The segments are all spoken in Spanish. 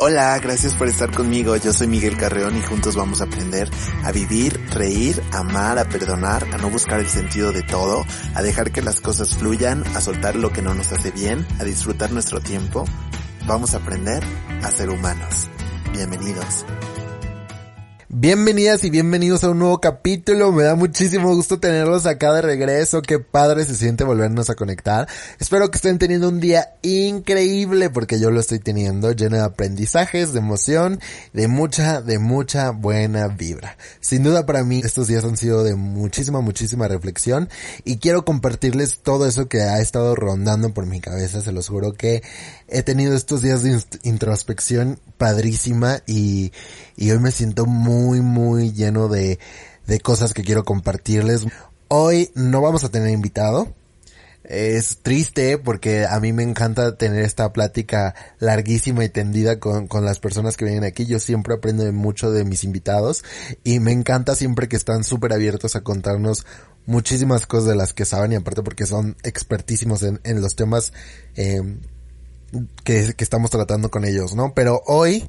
Hola, gracias por estar conmigo. Yo soy Miguel Carreón y juntos vamos a aprender a vivir, reír, amar, a perdonar, a no buscar el sentido de todo, a dejar que las cosas fluyan, a soltar lo que no nos hace bien, a disfrutar nuestro tiempo. Vamos a aprender a ser humanos. Bienvenidos. Bienvenidas y bienvenidos a un nuevo capítulo. Me da muchísimo gusto tenerlos acá de regreso. Qué padre se siente volvernos a conectar. Espero que estén teniendo un día increíble porque yo lo estoy teniendo lleno de aprendizajes, de emoción, de mucha, de mucha buena vibra. Sin duda para mí estos días han sido de muchísima, muchísima reflexión y quiero compartirles todo eso que ha estado rondando por mi cabeza. Se los juro que he tenido estos días de introspección padrísima y, y hoy me siento muy, muy lleno de, de cosas que quiero compartirles. Hoy no vamos a tener invitado. Es triste porque a mí me encanta tener esta plática larguísima y tendida con, con las personas que vienen aquí. Yo siempre aprendo mucho de mis invitados y me encanta siempre que están súper abiertos a contarnos muchísimas cosas de las que saben y aparte porque son expertísimos en, en los temas eh, que, que estamos tratando con ellos, ¿no? Pero hoy,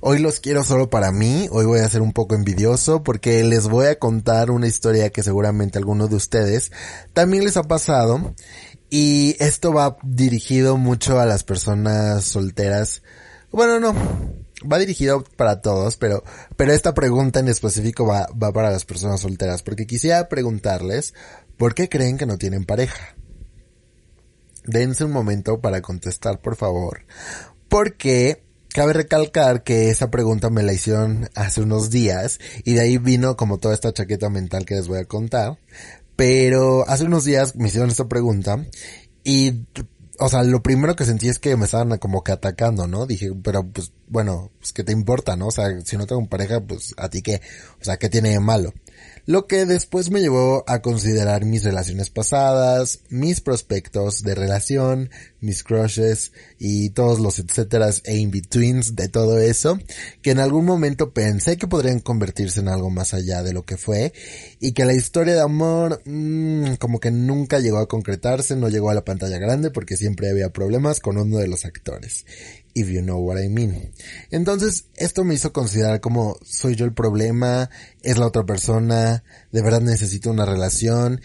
hoy los quiero solo para mí, hoy voy a ser un poco envidioso porque les voy a contar una historia que seguramente algunos de ustedes también les ha pasado y esto va dirigido mucho a las personas solteras. Bueno, no, va dirigido para todos, pero, pero esta pregunta en específico va, va para las personas solteras, porque quisiera preguntarles, ¿por qué creen que no tienen pareja? Dense un momento para contestar, por favor. Porque cabe recalcar que esa pregunta me la hicieron hace unos días y de ahí vino como toda esta chaqueta mental que les voy a contar. Pero hace unos días me hicieron esta pregunta y o sea, lo primero que sentí es que me estaban como que atacando, ¿no? Dije, pero pues, bueno, pues qué te importa, ¿no? O sea, si no tengo pareja, pues a ti qué, o sea, ¿qué tiene de malo? lo que después me llevó a considerar mis relaciones pasadas, mis prospectos de relación, mis crushes y todos los etcéteras e in-betweens de todo eso, que en algún momento pensé que podrían convertirse en algo más allá de lo que fue y que la historia de amor mmm, como que nunca llegó a concretarse, no llegó a la pantalla grande porque siempre había problemas con uno de los actores if you know what I mean. Entonces, esto me hizo considerar como soy yo el problema, es la otra persona, de verdad necesito una relación.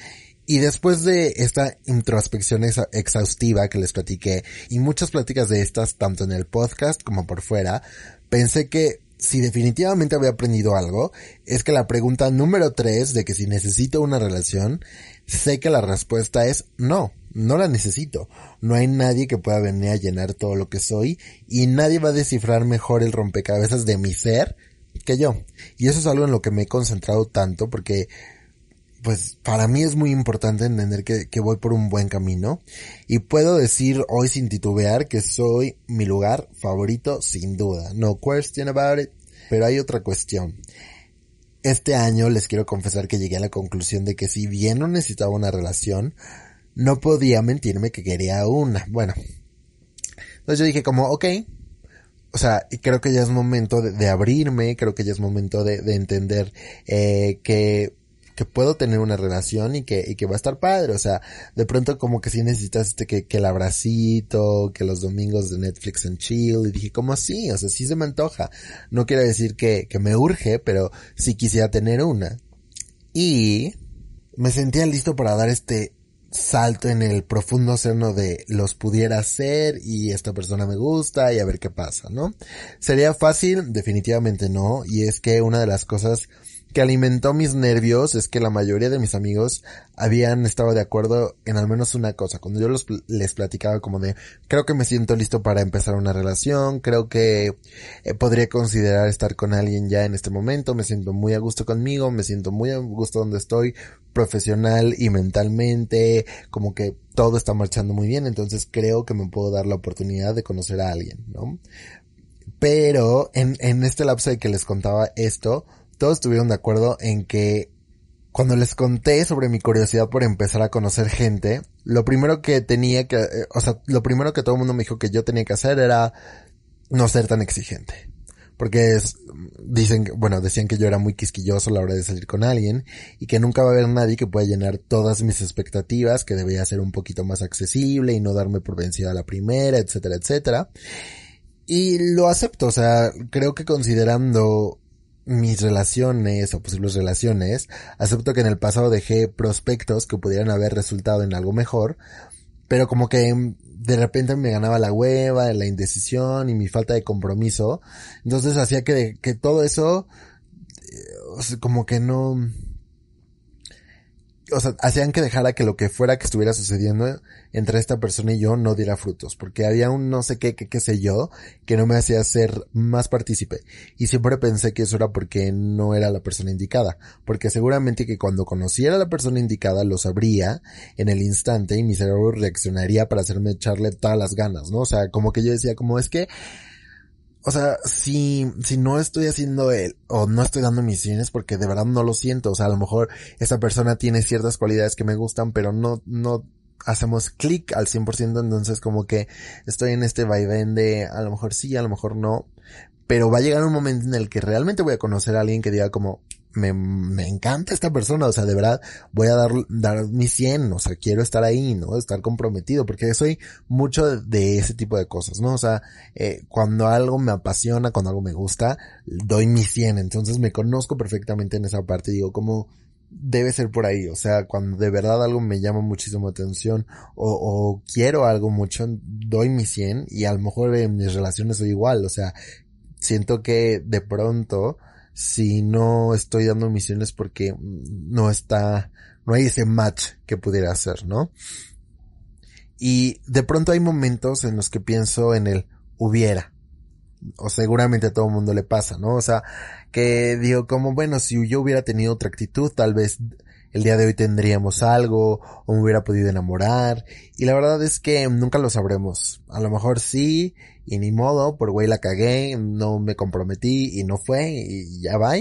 Y después de esta introspección exhaustiva que les platiqué y muchas pláticas de estas tanto en el podcast como por fuera, pensé que si definitivamente había aprendido algo, es que la pregunta número tres de que si necesito una relación, sé que la respuesta es no no la necesito. No hay nadie que pueda venir a llenar todo lo que soy y nadie va a descifrar mejor el rompecabezas de mi ser que yo. Y eso es algo en lo que me he concentrado tanto porque pues para mí es muy importante entender que, que, voy por un buen camino y puedo decir hoy sin titubear que soy mi lugar favorito sin duda. No question about it. Pero hay otra cuestión. Este año les quiero confesar que llegué a la conclusión de que si bien no necesitaba una relación, no podía mentirme que quería una. Bueno. Entonces yo dije como, ok. O sea, creo que ya es momento de, abrirme, creo que ya es momento de, de entender eh, que, que puedo tener una relación y que, y que va a estar padre. O sea, de pronto como que sí necesitas este que, que el abracito, que los domingos de Netflix en chill. Y dije, como así? O sea, sí se me antoja. No quiero decir que, que me urge, pero sí quisiera tener una. Y me sentía listo para dar este salto en el profundo seno de los pudiera hacer y esta persona me gusta y a ver qué pasa, ¿no? ¿Sería fácil? Definitivamente no. Y es que una de las cosas que alimentó mis nervios es que la mayoría de mis amigos habían estado de acuerdo en al menos una cosa. Cuando yo los, les platicaba como de, creo que me siento listo para empezar una relación, creo que eh, podría considerar estar con alguien ya en este momento, me siento muy a gusto conmigo, me siento muy a gusto donde estoy, profesional y mentalmente, como que todo está marchando muy bien, entonces creo que me puedo dar la oportunidad de conocer a alguien, ¿no? Pero en, en este lapso de que les contaba esto, todos estuvieron de acuerdo en que cuando les conté sobre mi curiosidad por empezar a conocer gente, lo primero que tenía que, eh, o sea, lo primero que todo el mundo me dijo que yo tenía que hacer era no ser tan exigente. Porque es, dicen, bueno, decían que yo era muy quisquilloso a la hora de salir con alguien y que nunca va a haber nadie que pueda llenar todas mis expectativas, que debía ser un poquito más accesible y no darme por vencida a la primera, etcétera, etcétera. Y lo acepto, o sea, creo que considerando mis relaciones o posibles relaciones, acepto que en el pasado dejé prospectos que pudieran haber resultado en algo mejor, pero como que de repente me ganaba la hueva, la indecisión y mi falta de compromiso, entonces hacía que, que todo eso eh, como que no o sea, hacían que dejara que lo que fuera que estuviera sucediendo entre esta persona y yo no diera frutos, porque había un no sé qué, qué, qué sé yo, que no me hacía ser más partícipe. Y siempre pensé que eso era porque no era la persona indicada, porque seguramente que cuando conociera a la persona indicada lo sabría en el instante y mi cerebro reaccionaría para hacerme echarle todas las ganas, ¿no? O sea, como que yo decía, como es que o sea, si, si no estoy haciendo el, o no estoy dando misiones porque de verdad no lo siento, o sea, a lo mejor esa persona tiene ciertas cualidades que me gustan, pero no, no hacemos clic al 100%, entonces como que estoy en este vaivén de a lo mejor sí, a lo mejor no, pero va a llegar un momento en el que realmente voy a conocer a alguien que diga como, me, me encanta esta persona, o sea, de verdad voy a dar, dar mi 100, o sea, quiero estar ahí, ¿no? Estar comprometido, porque soy mucho de, ese tipo de cosas, ¿no? O sea, eh, cuando algo me apasiona, cuando algo me gusta, doy mi 100, entonces me conozco perfectamente en esa parte, digo, como debe ser por ahí, o sea, cuando de verdad algo me llama muchísimo atención o, o quiero algo mucho, doy mi 100 y a lo mejor en mis relaciones soy igual, o sea, siento que de pronto, si no estoy dando misiones porque no está, no hay ese match que pudiera hacer, ¿no? Y de pronto hay momentos en los que pienso en el hubiera. O seguramente a todo el mundo le pasa, ¿no? O sea, que digo como, bueno, si yo hubiera tenido otra actitud, tal vez el día de hoy tendríamos algo o me hubiera podido enamorar. Y la verdad es que nunca lo sabremos. A lo mejor sí y ni modo, por güey la cagué, no me comprometí y no fue y ya va.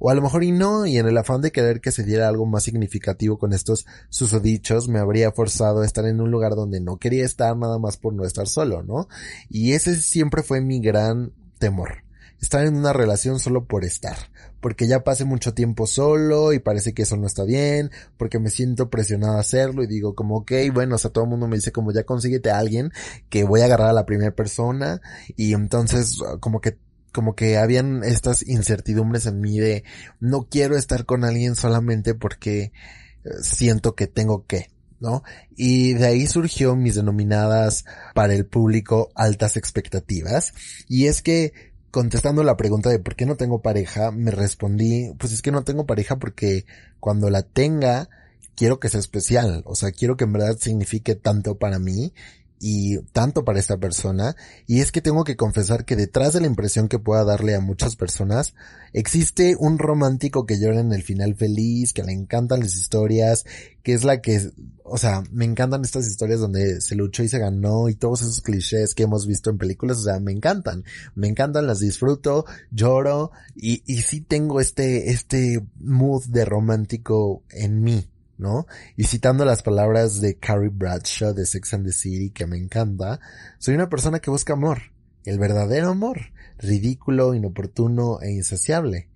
O a lo mejor y no, y en el afán de querer que se diera algo más significativo con estos susodichos, me habría forzado a estar en un lugar donde no quería estar nada más por no estar solo, ¿no? Y ese siempre fue mi gran temor estar en una relación solo por estar, porque ya pasé mucho tiempo solo y parece que eso no está bien, porque me siento presionado a hacerlo y digo como, ok, bueno, o sea, todo el mundo me dice como ya consíguete a alguien que voy a agarrar a la primera persona y entonces como que como que habían estas incertidumbres en mí de no quiero estar con alguien solamente porque eh, siento que tengo que, ¿no? Y de ahí surgió mis denominadas para el público altas expectativas. Y es que contestando la pregunta de por qué no tengo pareja, me respondí, pues es que no tengo pareja porque cuando la tenga, quiero que sea especial, o sea, quiero que en verdad signifique tanto para mí y tanto para esta persona. Y es que tengo que confesar que detrás de la impresión que pueda darle a muchas personas, existe un romántico que llora en el final feliz, que le encantan las historias, que es la que, o sea, me encantan estas historias donde se luchó y se ganó y todos esos clichés que hemos visto en películas, o sea, me encantan, me encantan, las disfruto, lloro y, y sí tengo este, este mood de romántico en mí. ¿No? Y citando las palabras de Carrie Bradshaw de Sex and the City, que me encanta, soy una persona que busca amor, el verdadero amor, ridículo, inoportuno e insaciable.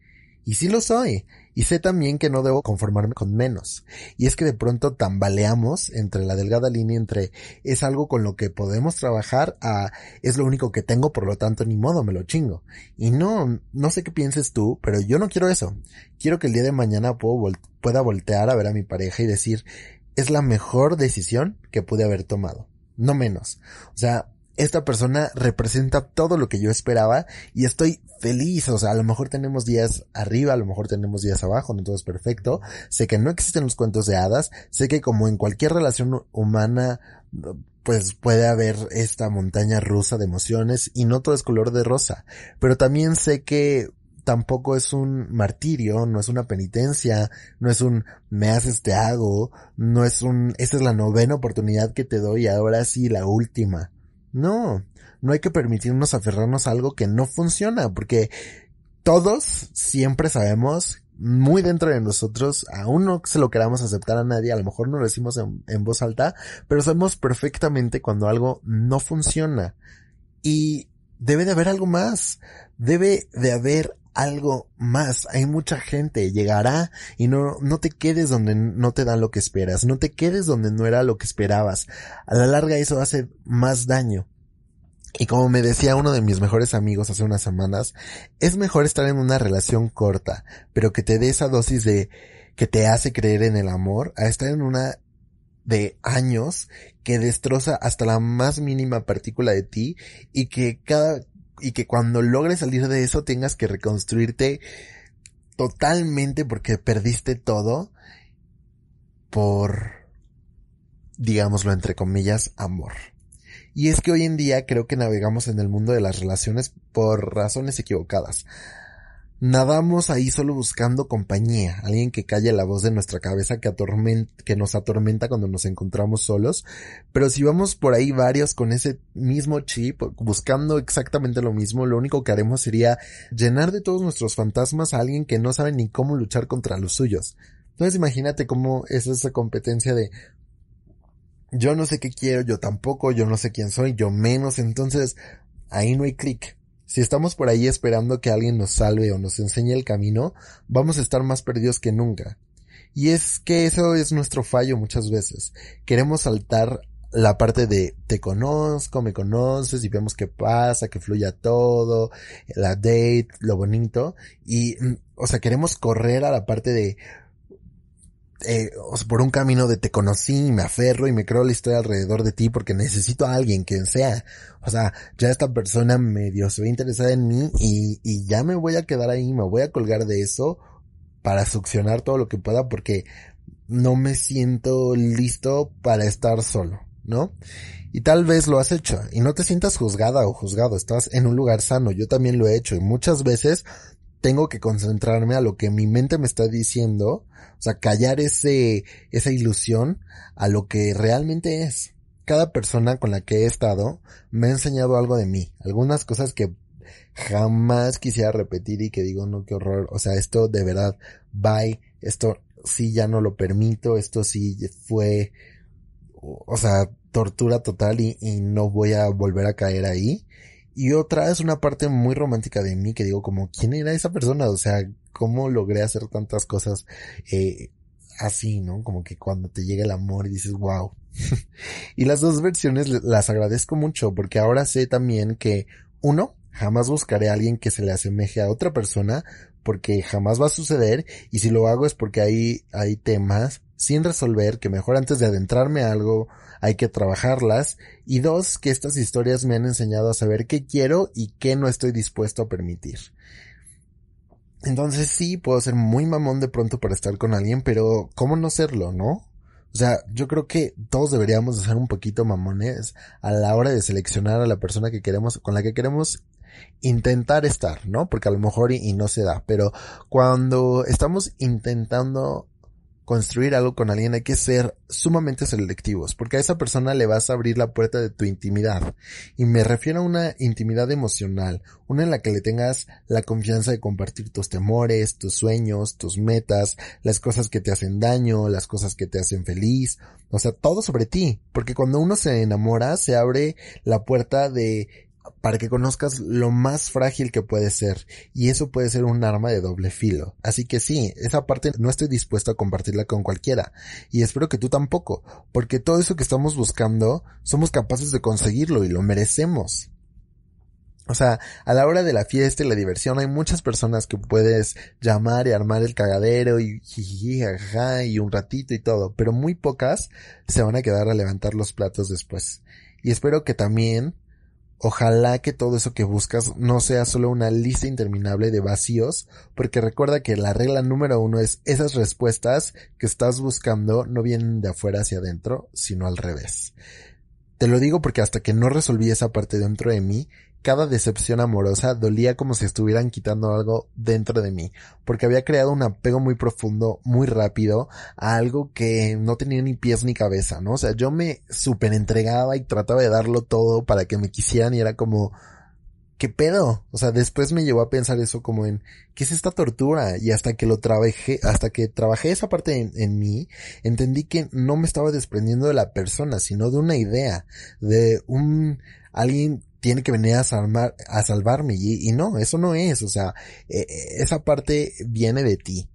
Y sí lo soy, y sé también que no debo conformarme con menos. Y es que de pronto tambaleamos entre la delgada línea entre es algo con lo que podemos trabajar a es lo único que tengo, por lo tanto ni modo me lo chingo. Y no, no sé qué pienses tú, pero yo no quiero eso. Quiero que el día de mañana pueda voltear a ver a mi pareja y decir es la mejor decisión que pude haber tomado. No menos. O sea, esta persona representa todo lo que yo esperaba y estoy feliz. O sea, a lo mejor tenemos días arriba, a lo mejor tenemos días abajo, no todo es perfecto. Sé que no existen los cuentos de hadas. Sé que como en cualquier relación humana, pues puede haber esta montaña rusa de emociones y no todo es color de rosa. Pero también sé que tampoco es un martirio, no es una penitencia, no es un me haces te hago, no es un, esta es la novena oportunidad que te doy, ahora sí la última. No, no hay que permitirnos aferrarnos a algo que no funciona, porque todos siempre sabemos muy dentro de nosotros, aún no se lo queramos aceptar a nadie, a lo mejor no lo decimos en, voz alta, pero sabemos perfectamente cuando algo no funciona. Y debe de haber algo más, debe de haber algo más. Hay mucha gente, llegará y no, no te quedes donde no te dan lo que esperas, no te quedes donde no era lo que esperabas. A la larga eso hace más daño. Y como me decía uno de mis mejores amigos hace unas semanas, es mejor estar en una relación corta, pero que te dé esa dosis de que te hace creer en el amor, a estar en una de años que destroza hasta la más mínima partícula de ti y que cada y que cuando logres salir de eso tengas que reconstruirte totalmente porque perdiste todo por digámoslo entre comillas amor. Y es que hoy en día creo que navegamos en el mundo de las relaciones por razones equivocadas. Nadamos ahí solo buscando compañía, alguien que calle la voz de nuestra cabeza que, que nos atormenta cuando nos encontramos solos, pero si vamos por ahí varios con ese mismo chip, buscando exactamente lo mismo, lo único que haremos sería llenar de todos nuestros fantasmas a alguien que no sabe ni cómo luchar contra los suyos. Entonces imagínate cómo es esa competencia de yo no sé qué quiero, yo tampoco, yo no sé quién soy, yo menos, entonces ahí no hay clic. Si estamos por ahí esperando que alguien nos salve o nos enseñe el camino, vamos a estar más perdidos que nunca. Y es que eso es nuestro fallo muchas veces. Queremos saltar la parte de te conozco, me conoces y vemos qué pasa, que fluya todo, la date, lo bonito. Y, mm, o sea, queremos correr a la parte de eh, por un camino de te conocí y me aferro y me creo la historia alrededor de ti porque necesito a alguien, quien sea. O sea, ya esta persona medio se ve interesada en mí y, y ya me voy a quedar ahí, me voy a colgar de eso para succionar todo lo que pueda porque no me siento listo para estar solo, ¿no? Y tal vez lo has hecho y no te sientas juzgada o juzgado, estás en un lugar sano, yo también lo he hecho y muchas veces tengo que concentrarme a lo que mi mente me está diciendo, o sea, callar ese, esa ilusión a lo que realmente es. Cada persona con la que he estado me ha enseñado algo de mí, algunas cosas que jamás quisiera repetir y que digo, no, qué horror, o sea, esto de verdad, bye, esto sí ya no lo permito, esto sí fue, o sea, tortura total y, y no voy a volver a caer ahí. Y otra es una parte muy romántica de mí que digo como, ¿quién era esa persona? O sea, ¿cómo logré hacer tantas cosas eh, así, no? Como que cuando te llega el amor y dices, wow. y las dos versiones las agradezco mucho porque ahora sé también que, uno, jamás buscaré a alguien que se le asemeje a otra persona porque jamás va a suceder y si lo hago es porque hay, hay temas sin resolver que mejor antes de adentrarme a algo hay que trabajarlas y dos, que estas historias me han enseñado a saber qué quiero y qué no estoy dispuesto a permitir. Entonces sí, puedo ser muy mamón de pronto para estar con alguien, pero ¿cómo no serlo, no? O sea, yo creo que todos deberíamos ser un poquito mamones a la hora de seleccionar a la persona que queremos, con la que queremos intentar estar, ¿no? Porque a lo mejor y no se da, pero cuando estamos intentando construir algo con alguien hay que ser sumamente selectivos, porque a esa persona le vas a abrir la puerta de tu intimidad. Y me refiero a una intimidad emocional, una en la que le tengas la confianza de compartir tus temores, tus sueños, tus metas, las cosas que te hacen daño, las cosas que te hacen feliz, o sea, todo sobre ti, porque cuando uno se enamora se abre la puerta de para que conozcas lo más frágil que puede ser y eso puede ser un arma de doble filo. Así que sí, esa parte no estoy dispuesto a compartirla con cualquiera y espero que tú tampoco, porque todo eso que estamos buscando somos capaces de conseguirlo y lo merecemos. O sea, a la hora de la fiesta y la diversión hay muchas personas que puedes llamar y armar el cagadero y jiji, y un ratito y todo, pero muy pocas se van a quedar a levantar los platos después. Y espero que también Ojalá que todo eso que buscas no sea solo una lista interminable de vacíos, porque recuerda que la regla número uno es esas respuestas que estás buscando no vienen de afuera hacia adentro, sino al revés. Te lo digo porque hasta que no resolví esa parte dentro de mí, cada decepción amorosa dolía como si estuvieran quitando algo dentro de mí, porque había creado un apego muy profundo, muy rápido, a algo que no tenía ni pies ni cabeza, ¿no? O sea, yo me super entregaba y trataba de darlo todo para que me quisieran y era como, ¿qué pedo? O sea, después me llevó a pensar eso como en, ¿qué es esta tortura? Y hasta que lo trabajé, hasta que trabajé esa parte en, en, mí, entendí que no me estaba desprendiendo de la persona, sino de una idea, de un, alguien tiene que venir a salvar, a salvarme y, y no, eso no es, o sea, eh, esa parte viene de ti.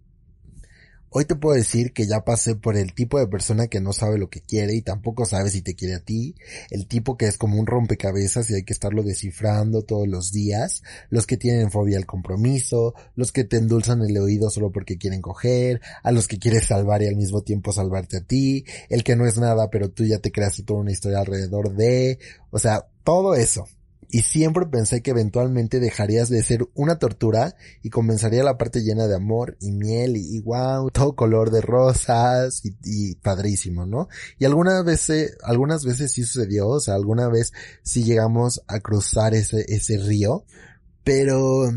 Hoy te puedo decir que ya pasé por el tipo de persona que no sabe lo que quiere y tampoco sabe si te quiere a ti, el tipo que es como un rompecabezas y hay que estarlo descifrando todos los días, los que tienen fobia al compromiso, los que te endulzan el oído solo porque quieren coger, a los que quieres salvar y al mismo tiempo salvarte a ti, el que no es nada pero tú ya te creaste toda una historia alrededor de, o sea, todo eso y siempre pensé que eventualmente dejarías de ser una tortura y comenzaría la parte llena de amor y miel y, wow, todo color de rosas y, y, padrísimo, ¿no? Y algunas veces, algunas veces sí sucedió, o sea, alguna vez sí llegamos a cruzar ese, ese río, pero,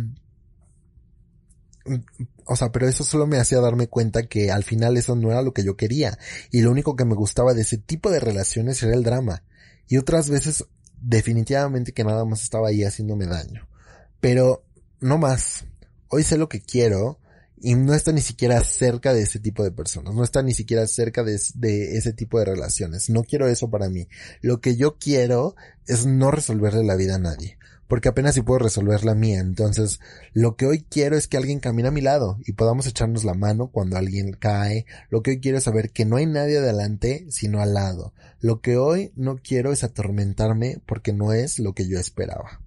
o sea, pero eso solo me hacía darme cuenta que al final eso no era lo que yo quería y lo único que me gustaba de ese tipo de relaciones era el drama. Y otras veces definitivamente que nada más estaba ahí haciéndome daño. Pero no más. Hoy sé lo que quiero y no está ni siquiera cerca de ese tipo de personas, no está ni siquiera cerca de, de, ese tipo de relaciones. No quiero eso para mí. Lo que yo quiero es no resolverle la vida a nadie porque apenas si puedo resolver la mía. Entonces, lo que hoy quiero es que alguien camine a mi lado y podamos echarnos la mano cuando alguien cae. Lo que hoy quiero es saber que no hay nadie adelante, sino al lado. Lo que hoy no quiero es atormentarme porque no es lo que yo esperaba.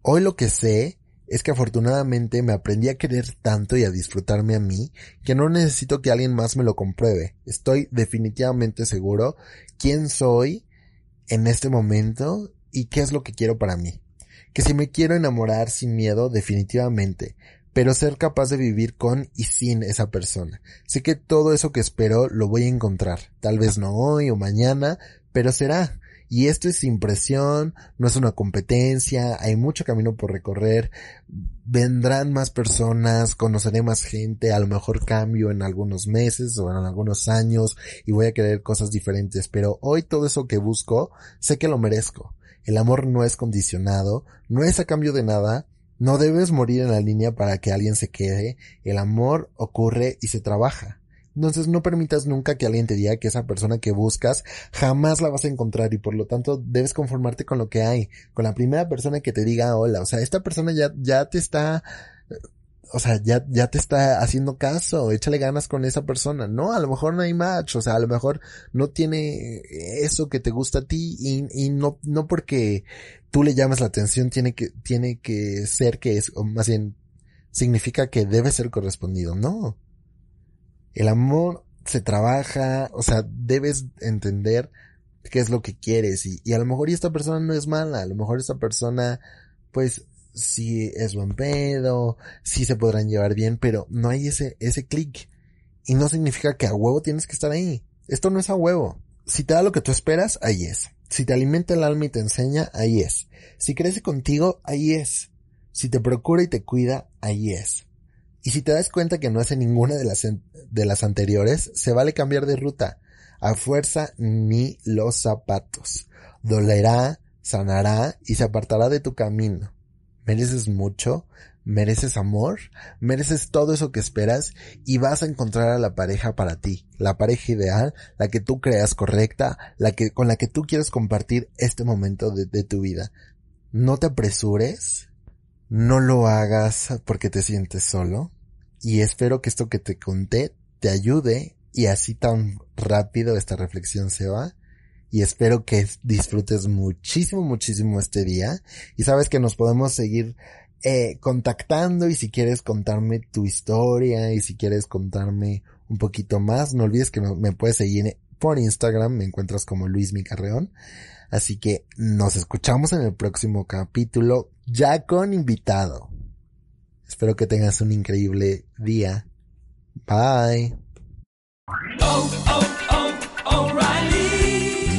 Hoy lo que sé es que afortunadamente me aprendí a querer tanto y a disfrutarme a mí que no necesito que alguien más me lo compruebe. Estoy definitivamente seguro quién soy en este momento y qué es lo que quiero para mí. Que si me quiero enamorar sin miedo, definitivamente, pero ser capaz de vivir con y sin esa persona. Sé que todo eso que espero lo voy a encontrar, tal vez no hoy o mañana, pero será. Y esto es sin presión, no es una competencia, hay mucho camino por recorrer, vendrán más personas, conoceré más gente, a lo mejor cambio en algunos meses o en algunos años y voy a querer cosas diferentes, pero hoy todo eso que busco, sé que lo merezco. El amor no es condicionado, no es a cambio de nada, no debes morir en la línea para que alguien se quede, el amor ocurre y se trabaja. Entonces no permitas nunca que alguien te diga que esa persona que buscas jamás la vas a encontrar y por lo tanto debes conformarte con lo que hay, con la primera persona que te diga hola, o sea, esta persona ya, ya te está o sea, ya, ya te está haciendo caso, échale ganas con esa persona. No, a lo mejor no hay match, o sea, a lo mejor no tiene eso que te gusta a ti y, y no, no porque tú le llamas la atención tiene que, tiene que ser que es, o más bien, significa que debe ser correspondido. No. El amor se trabaja, o sea, debes entender qué es lo que quieres y, y a lo mejor esta persona no es mala, a lo mejor esta persona, pues, si es buen pedo, si se podrán llevar bien, pero no hay ese, ese clic. Y no significa que a huevo tienes que estar ahí. Esto no es a huevo. Si te da lo que tú esperas, ahí es. Si te alimenta el alma y te enseña, ahí es. Si crece contigo, ahí es. Si te procura y te cuida, ahí es. Y si te das cuenta que no hace ninguna de las, de las anteriores, se vale cambiar de ruta. A fuerza ni los zapatos. Dolerá, sanará y se apartará de tu camino mereces mucho, mereces amor, mereces todo eso que esperas y vas a encontrar a la pareja para ti, la pareja ideal, la que tú creas correcta, la que, con la que tú quieres compartir este momento de, de tu vida. No te apresures, no lo hagas porque te sientes solo y espero que esto que te conté te ayude y así tan rápido esta reflexión se va y espero que disfrutes muchísimo, muchísimo este día. Y sabes que nos podemos seguir eh, contactando y si quieres contarme tu historia y si quieres contarme un poquito más, no olvides que me, puedes seguir por Instagram, me encuentras como Luis Micarreón. Así que nos escuchamos en el próximo capítulo ya con invitado. Espero que tengas un increíble día. Bye. Oh, oh,